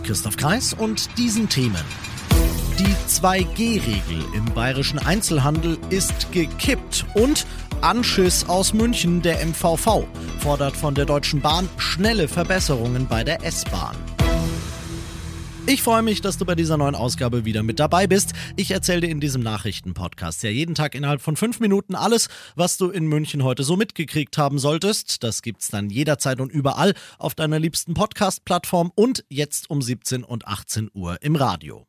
Christoph Kreis und diesen Themen. Die 2G-Regel im bayerischen Einzelhandel ist gekippt und Anschiss aus München, der MVV, fordert von der Deutschen Bahn schnelle Verbesserungen bei der S-Bahn. Ich freue mich, dass du bei dieser neuen Ausgabe wieder mit dabei bist. Ich erzähle dir in diesem Nachrichtenpodcast ja jeden Tag innerhalb von fünf Minuten alles, was du in München heute so mitgekriegt haben solltest. Das gibt's dann jederzeit und überall auf deiner liebsten Podcast-Plattform und jetzt um 17 und 18 Uhr im Radio.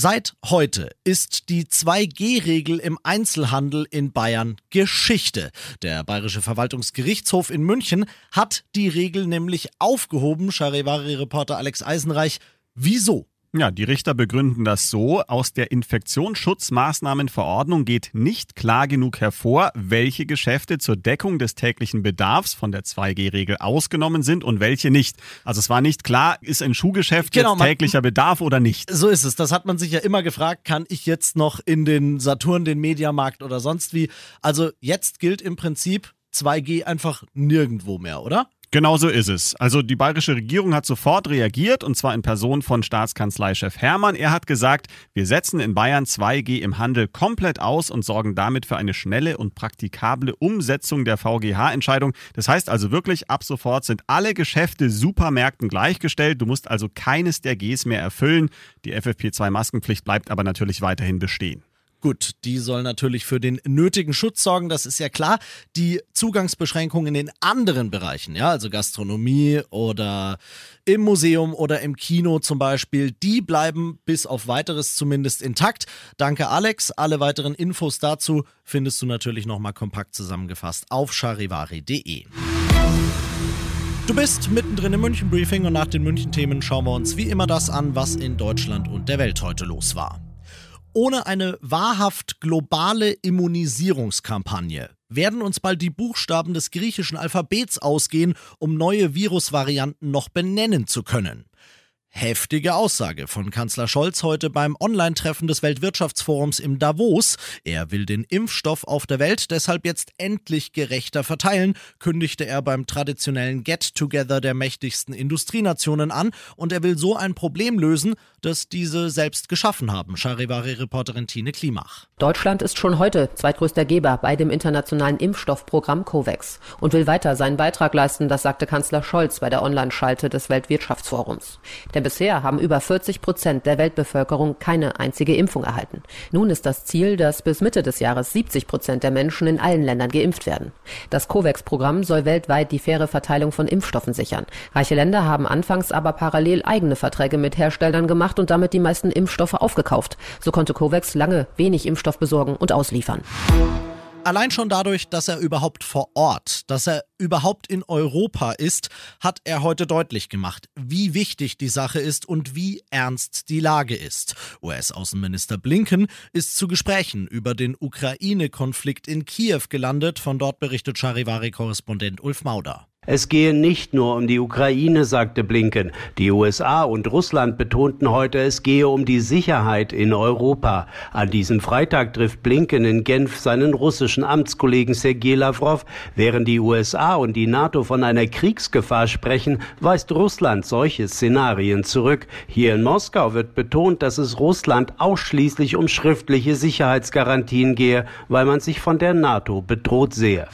Seit heute ist die 2G-Regel im Einzelhandel in Bayern Geschichte. Der Bayerische Verwaltungsgerichtshof in München hat die Regel nämlich aufgehoben. Charivari-Reporter Alex Eisenreich Wieso? Ja, die Richter begründen das so. Aus der Infektionsschutzmaßnahmenverordnung geht nicht klar genug hervor, welche Geschäfte zur Deckung des täglichen Bedarfs von der 2G-Regel ausgenommen sind und welche nicht. Also es war nicht klar, ist ein Schuhgeschäft genau, jetzt täglicher Bedarf oder nicht. So ist es. Das hat man sich ja immer gefragt, kann ich jetzt noch in den Saturn, den Mediamarkt oder sonst wie. Also jetzt gilt im Prinzip 2G einfach nirgendwo mehr, oder? Genau so ist es. Also die bayerische Regierung hat sofort reagiert und zwar in Person von Staatskanzleichef Hermann. Er hat gesagt, wir setzen in Bayern 2G im Handel komplett aus und sorgen damit für eine schnelle und praktikable Umsetzung der VGH-Entscheidung. Das heißt also wirklich, ab sofort sind alle Geschäfte Supermärkten gleichgestellt. Du musst also keines der Gs mehr erfüllen. Die FFP2-Maskenpflicht bleibt aber natürlich weiterhin bestehen. Gut, die soll natürlich für den nötigen Schutz sorgen, das ist ja klar. Die Zugangsbeschränkungen in anderen Bereichen, ja, also Gastronomie oder im Museum oder im Kino zum Beispiel, die bleiben bis auf weiteres zumindest intakt. Danke Alex. Alle weiteren Infos dazu findest du natürlich nochmal kompakt zusammengefasst auf charivari.de. Du bist mittendrin im München Briefing und nach den München Themen schauen wir uns wie immer das an, was in Deutschland und der Welt heute los war. Ohne eine wahrhaft globale Immunisierungskampagne werden uns bald die Buchstaben des griechischen Alphabets ausgehen, um neue Virusvarianten noch benennen zu können. Heftige Aussage von Kanzler Scholz heute beim Online-Treffen des Weltwirtschaftsforums im Davos. Er will den Impfstoff auf der Welt deshalb jetzt endlich gerechter verteilen, kündigte er beim traditionellen Get-Together der mächtigsten Industrienationen an und er will so ein Problem lösen, das diese selbst geschaffen haben. Charivari-Reporterin Tine Klimach. Deutschland ist schon heute zweitgrößter Geber bei dem internationalen Impfstoffprogramm COVAX und will weiter seinen Beitrag leisten, das sagte Kanzler Scholz bei der Online-Schalte des Weltwirtschaftsforums. Denn bisher haben über 40 Prozent der Weltbevölkerung keine einzige Impfung erhalten. Nun ist das Ziel, dass bis Mitte des Jahres 70 Prozent der Menschen in allen Ländern geimpft werden. Das COVAX-Programm soll weltweit die faire Verteilung von Impfstoffen sichern. Reiche Länder haben anfangs aber parallel eigene Verträge mit Herstellern gemacht und damit die meisten Impfstoffe aufgekauft. So konnte COVAX lange wenig Impfstoff besorgen und ausliefern. Allein schon dadurch, dass er überhaupt vor Ort, dass er überhaupt in Europa ist, hat er heute deutlich gemacht, wie wichtig die Sache ist und wie ernst die Lage ist. US-Außenminister Blinken ist zu Gesprächen über den Ukraine-Konflikt in Kiew gelandet. Von dort berichtet Charivari-Korrespondent Ulf Mauder. Es gehe nicht nur um die Ukraine, sagte Blinken. Die USA und Russland betonten heute, es gehe um die Sicherheit in Europa. An diesem Freitag trifft Blinken in Genf seinen russischen Amtskollegen Sergei Lavrov. Während die USA und die NATO von einer Kriegsgefahr sprechen, weist Russland solche Szenarien zurück. Hier in Moskau wird betont, dass es Russland ausschließlich um schriftliche Sicherheitsgarantien gehe, weil man sich von der NATO bedroht sehe.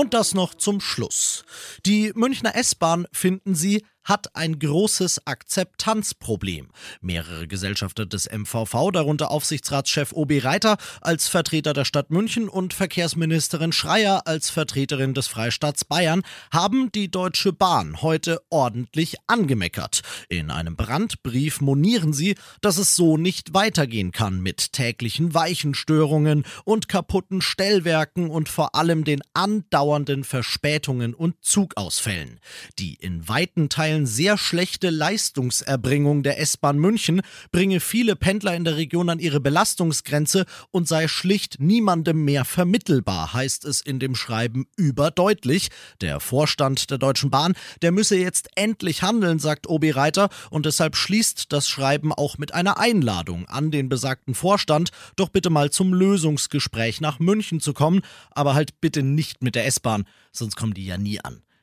Und das noch zum Schluss. Die Münchner S-Bahn finden Sie hat ein großes Akzeptanzproblem. Mehrere Gesellschafter des MVV, darunter Aufsichtsratschef OB Reiter als Vertreter der Stadt München und Verkehrsministerin Schreier als Vertreterin des Freistaats Bayern, haben die Deutsche Bahn heute ordentlich angemeckert. In einem Brandbrief monieren sie, dass es so nicht weitergehen kann mit täglichen Weichenstörungen und kaputten Stellwerken und vor allem den andauernden Verspätungen und Zugausfällen. Die in weiten Teilen aktuellen sehr schlechte Leistungserbringung der S-Bahn München bringe viele Pendler in der Region an ihre Belastungsgrenze und sei schlicht niemandem mehr vermittelbar, heißt es in dem Schreiben überdeutlich. Der Vorstand der Deutschen Bahn, der müsse jetzt endlich handeln, sagt Obi Reiter, und deshalb schließt das Schreiben auch mit einer Einladung an den besagten Vorstand, doch bitte mal zum Lösungsgespräch nach München zu kommen, aber halt bitte nicht mit der S-Bahn, sonst kommen die ja nie an.